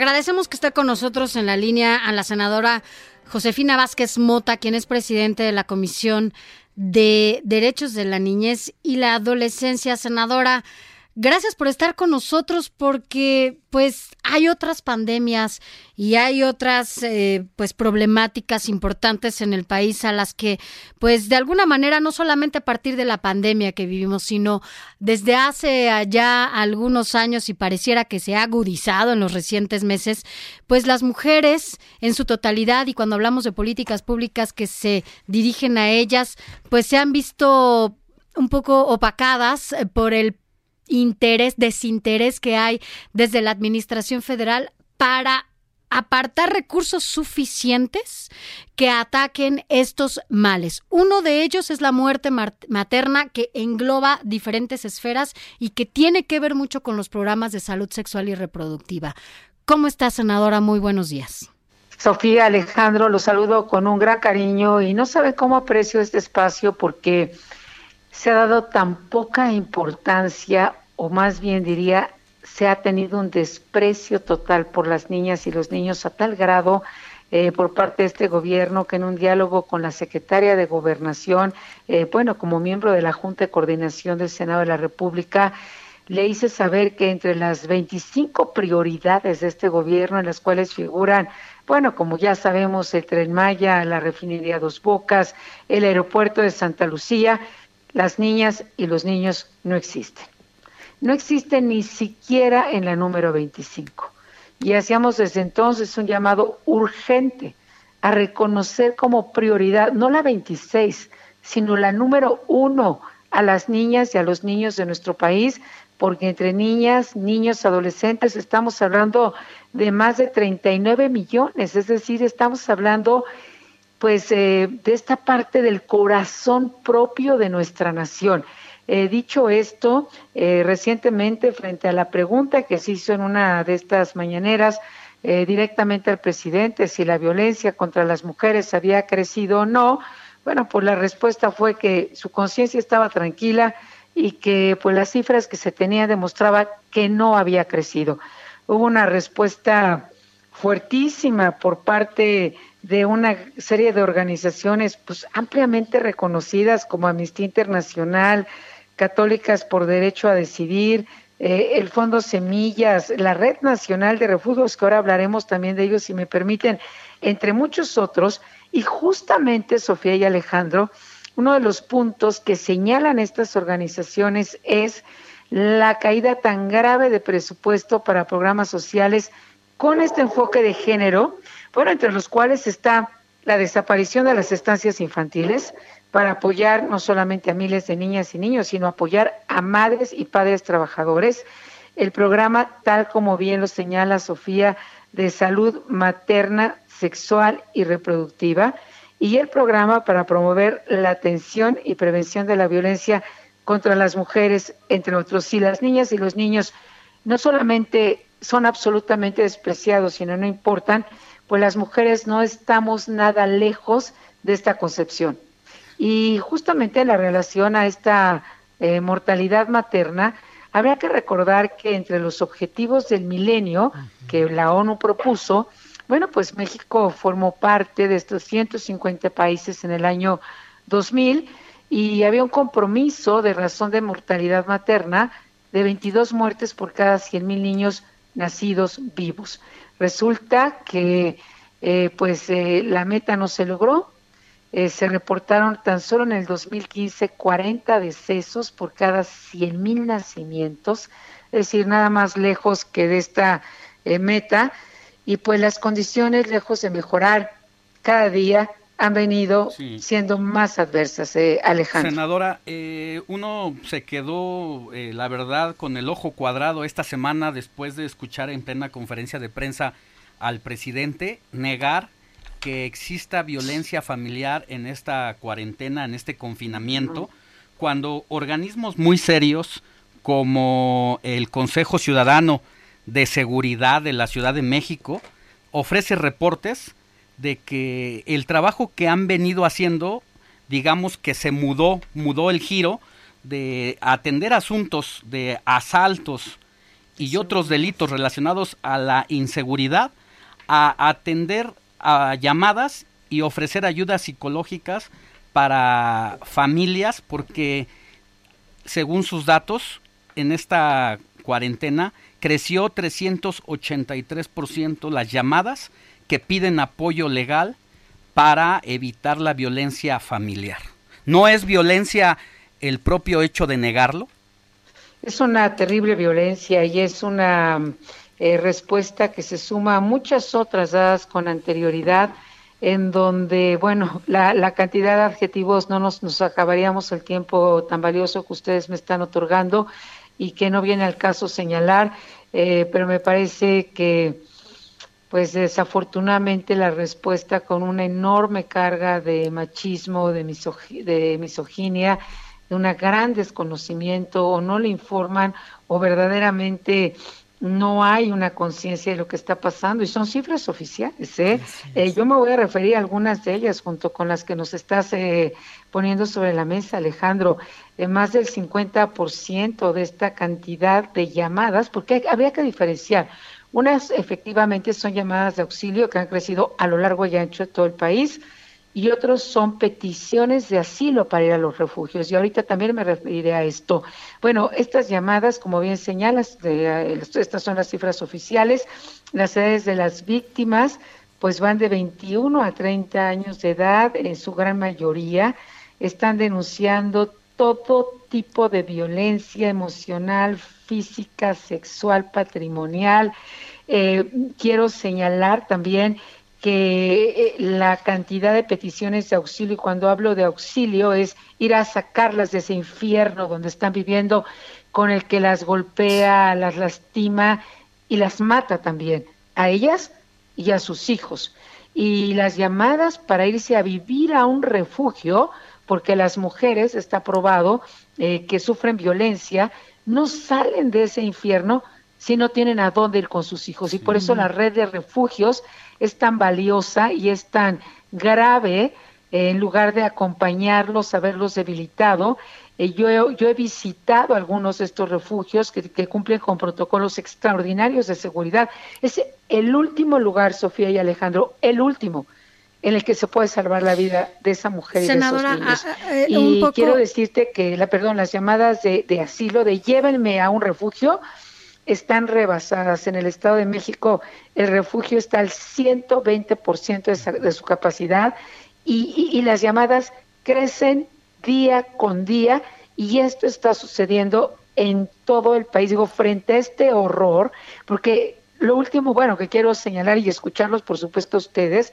Agradecemos que esté con nosotros en la línea a la senadora Josefina Vázquez Mota, quien es presidente de la Comisión de Derechos de la Niñez y la Adolescencia. Senadora, Gracias por estar con nosotros porque pues hay otras pandemias y hay otras eh, pues problemáticas importantes en el país a las que pues de alguna manera no solamente a partir de la pandemia que vivimos sino desde hace ya algunos años y pareciera que se ha agudizado en los recientes meses pues las mujeres en su totalidad y cuando hablamos de políticas públicas que se dirigen a ellas pues se han visto un poco opacadas eh, por el interés, desinterés que hay desde la Administración Federal para apartar recursos suficientes que ataquen estos males. Uno de ellos es la muerte materna que engloba diferentes esferas y que tiene que ver mucho con los programas de salud sexual y reproductiva. ¿Cómo está, senadora? Muy buenos días. Sofía Alejandro, los saludo con un gran cariño y no sabe cómo aprecio este espacio porque se ha dado tan poca importancia o más bien diría, se ha tenido un desprecio total por las niñas y los niños a tal grado eh, por parte de este gobierno que en un diálogo con la secretaria de Gobernación, eh, bueno, como miembro de la Junta de Coordinación del Senado de la República, le hice saber que entre las 25 prioridades de este gobierno, en las cuales figuran, bueno, como ya sabemos, el Tren Maya, la refinería Dos Bocas, el aeropuerto de Santa Lucía, las niñas y los niños no existen no existe ni siquiera en la número 25. Y hacíamos desde entonces un llamado urgente a reconocer como prioridad, no la 26, sino la número uno a las niñas y a los niños de nuestro país, porque entre niñas, niños, adolescentes estamos hablando de más de 39 millones, es decir, estamos hablando pues eh, de esta parte del corazón propio de nuestra nación. Eh, dicho esto, eh, recientemente, frente a la pregunta que se hizo en una de estas mañaneras eh, directamente al presidente, si la violencia contra las mujeres había crecido o no, bueno, pues la respuesta fue que su conciencia estaba tranquila y que pues las cifras que se tenían demostraban que no había crecido. Hubo una respuesta fuertísima por parte de una serie de organizaciones pues ampliamente reconocidas como Amnistía Internacional, Católicas por Derecho a Decidir, eh, el Fondo Semillas, la Red Nacional de Refugios, que ahora hablaremos también de ellos, si me permiten, entre muchos otros. Y justamente, Sofía y Alejandro, uno de los puntos que señalan estas organizaciones es la caída tan grave de presupuesto para programas sociales con este enfoque de género, bueno, entre los cuales está la desaparición de las estancias infantiles, para apoyar no solamente a miles de niñas y niños, sino apoyar a madres y padres trabajadores. El programa, tal como bien lo señala Sofía, de salud materna, sexual y reproductiva, y el programa para promover la atención y prevención de la violencia contra las mujeres, entre otros. Si las niñas y los niños no solamente son absolutamente despreciados, sino no importan, pues las mujeres no estamos nada lejos de esta concepción. Y justamente en la relación a esta eh, mortalidad materna, habría que recordar que entre los objetivos del milenio que la ONU propuso, bueno, pues México formó parte de estos 150 países en el año 2000 y había un compromiso de razón de mortalidad materna de 22 muertes por cada 100 mil niños nacidos vivos. Resulta que eh, pues eh, la meta no se logró, eh, se reportaron tan solo en el 2015 40 decesos por cada 100 mil nacimientos, es decir, nada más lejos que de esta eh, meta. Y pues las condiciones, lejos de mejorar cada día, han venido siendo más adversas, eh, Alejandro. Senadora, eh, uno se quedó, la verdad, con el ojo cuadrado esta semana después de escuchar en plena conferencia de prensa al presidente negar que exista violencia familiar en esta cuarentena, en este confinamiento, cuando organismos muy serios como el Consejo Ciudadano de Seguridad de la Ciudad de México ofrece reportes de que el trabajo que han venido haciendo, digamos que se mudó, mudó el giro de atender asuntos de asaltos y otros delitos relacionados a la inseguridad a atender a llamadas y ofrecer ayudas psicológicas para familias porque según sus datos en esta cuarentena creció 383% las llamadas que piden apoyo legal para evitar la violencia familiar. ¿No es violencia el propio hecho de negarlo? Es una terrible violencia y es una eh, respuesta que se suma a muchas otras dadas con anterioridad, en donde, bueno, la, cantidad de adjetivos no nos, nos acabaríamos el tiempo tan valioso que ustedes me están otorgando y que no viene al caso señalar, eh, pero me parece que pues desafortunadamente la respuesta con una enorme carga de machismo, de, de misoginia, de un gran desconocimiento o no le informan o verdaderamente no hay una conciencia de lo que está pasando y son cifras oficiales. ¿eh? eh yo me voy a referir a algunas de ellas junto con las que nos estás eh, poniendo sobre la mesa, Alejandro. Eh, más del 50% de esta cantidad de llamadas, porque habría que diferenciar. Unas efectivamente son llamadas de auxilio que han crecido a lo largo y ancho de todo el país y otros son peticiones de asilo para ir a los refugios. Y ahorita también me referiré a esto. Bueno, estas llamadas, como bien señalas, de, eh, estas son las cifras oficiales, las edades de las víctimas pues van de 21 a 30 años de edad, en su gran mayoría, están denunciando todo tipo de violencia emocional, física, sexual, patrimonial. Eh, quiero señalar también que eh, la cantidad de peticiones de auxilio, y cuando hablo de auxilio es ir a sacarlas de ese infierno donde están viviendo, con el que las golpea, las lastima y las mata también, a ellas y a sus hijos. Y las llamadas para irse a vivir a un refugio, porque las mujeres, está probado, eh, que sufren violencia, no salen de ese infierno si no tienen a dónde ir con sus hijos. Y por eso la red de refugios es tan valiosa y es tan grave en lugar de acompañarlos, haberlos debilitado. Eh, yo, he, yo he visitado algunos de estos refugios que, que, cumplen con protocolos extraordinarios de seguridad. Es el último lugar, Sofía y Alejandro, el último en el que se puede salvar la vida de esa mujer y de esos niños. Eh, y quiero decirte que, la, perdón, las llamadas de, de asilo, de llévenme a un refugio, están rebasadas. En el Estado de México el refugio está al 120% de, de su capacidad y, y, las llamadas crecen día con día y esto está sucediendo en todo el país. Digo, frente a este horror, porque lo último, bueno, que quiero señalar y escucharlos, por supuesto, ustedes,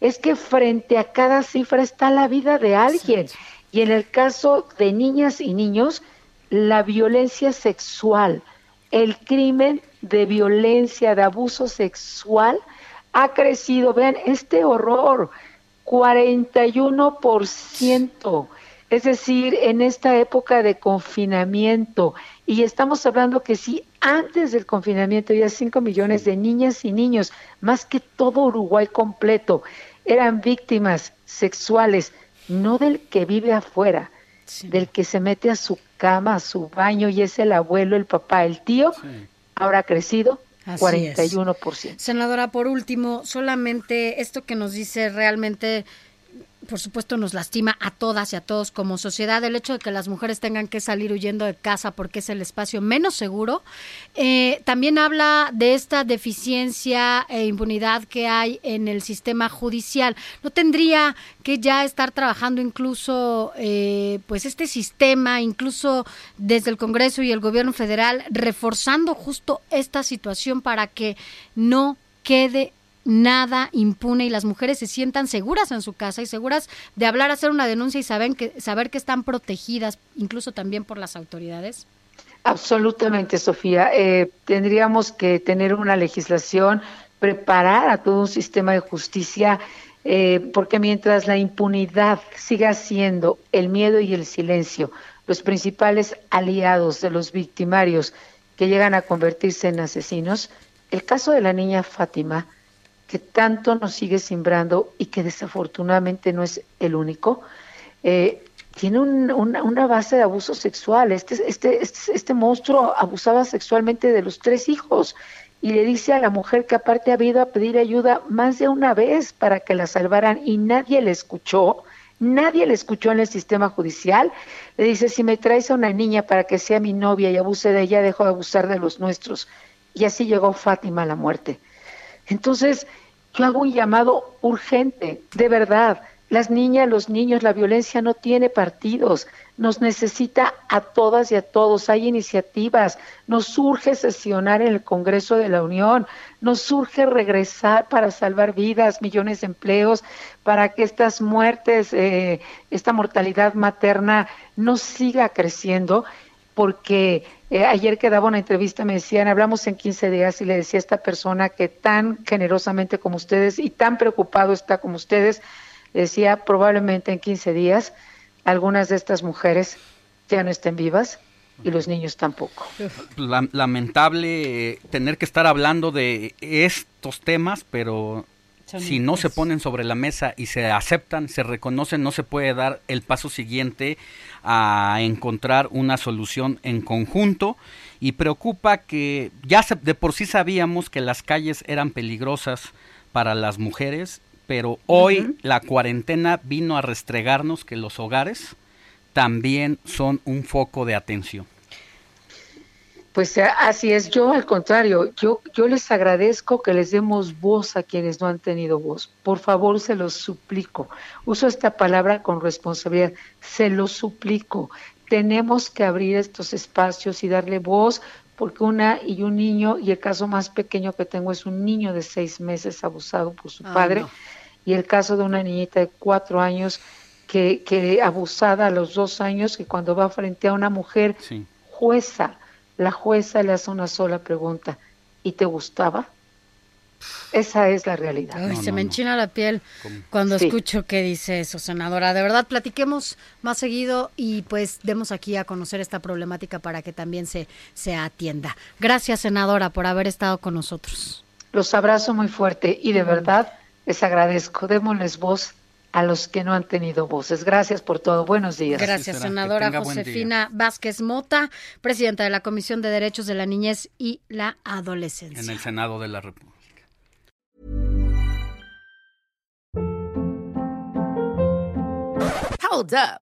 es que frente a cada cifra está la vida de alguien. Y en el caso de niñas y niños, la violencia sexual, el crimen de violencia, de abuso sexual ha crecido. Vean, este horror, 41%. Es decir, en esta época de confinamiento, y estamos hablando que si antes del confinamiento ya 5 millones de niñas y niños, más que todo Uruguay completo, eran víctimas sexuales, no del que vive afuera, del que se mete a su cama, a su baño y es el abuelo, el papá, el tío, ahora ha crecido 41%. Senadora, por último, solamente esto que nos dice realmente por supuesto nos lastima a todas y a todos como sociedad el hecho de que las mujeres tengan que salir huyendo de casa porque es el espacio menos seguro. Eh, también habla de esta deficiencia e impunidad que hay en el sistema judicial. ¿No tendría que ya estar trabajando incluso eh, pues este sistema, incluso desde el Congreso y el Gobierno federal, reforzando justo esta situación para que no quede nada impune y las mujeres se sientan seguras en su casa y seguras de hablar, hacer una denuncia y saben que, saber que están protegidas incluso también por las autoridades? Absolutamente, Sofía. Eh, tendríamos que tener una legislación preparar a todo un sistema de justicia, eh, porque mientras la impunidad siga siendo el miedo y el silencio los principales aliados de los victimarios que llegan a convertirse en asesinos, el caso de la niña Fátima, que tanto nos sigue simbrando y que desafortunadamente no es el único, eh, tiene una, base de abuso sexual. Este, este, este, este, monstruo abusaba sexualmente de los tres hijos y le dice a la mujer que aparte ha ido a pedir ayuda más de una vez para que la salvaran y nadie le escuchó. Nadie le escuchó en el sistema judicial. Le dice, si me traes a una niña para que sea mi novia y abuse de ella, dejo de abusar de los nuestros. Y así llegó Fátima a la muerte. Entonces, yo hago un llamado urgente, de verdad. Las niñas, los niños, la violencia no tiene partidos. Nos necesita a todas y a todos. Hay iniciativas. Nos surge sesionar en el Congreso de la Unión. Nos surge regresar para salvar vidas, millones de empleos, para que estas muertes, eh, esta mortalidad materna no siga creciendo porque eh, ayer que daba una entrevista me decían, hablamos en 15 días y le decía a esta persona que tan generosamente como ustedes y tan preocupado está como ustedes, decía, probablemente en 15 días algunas de estas mujeres ya no estén vivas y los niños tampoco. Lamentable eh, tener que estar hablando de estos temas, pero si no se ponen sobre la mesa y se aceptan, se reconocen, no se puede dar el paso siguiente a encontrar una solución en conjunto. Y preocupa que ya de por sí sabíamos que las calles eran peligrosas para las mujeres, pero hoy la cuarentena vino a restregarnos que los hogares también son un foco de atención. Pues eh, así es, yo al contrario, yo, yo les agradezco que les demos voz a quienes no han tenido voz. Por favor, se los suplico. Uso esta palabra con responsabilidad, se los suplico. Tenemos que abrir estos espacios y darle voz porque una y un niño, y el caso más pequeño que tengo es un niño de seis meses abusado por su padre, y el caso de una niñita de cuatro años que, que abusada a los dos años, que cuando va frente a una mujer jueza, la jueza le hace una sola pregunta, ¿y te gustaba? Esa es la realidad. se me enchina la piel cuando escucho que dice eso, senadora. De verdad, platiquemos más seguido y pues demos aquí a conocer esta problemática para que también se, se atienda. Gracias, senadora, por haber estado con nosotros. Los abrazo muy fuerte y de verdad les agradezco. Démosles voz a los que no han tenido voces. Gracias por todo. Buenos días. Gracias, senadora Josefina Vázquez Mota, presidenta de la Comisión de Derechos de la Niñez y la Adolescencia. En el Senado de la República. Hold up.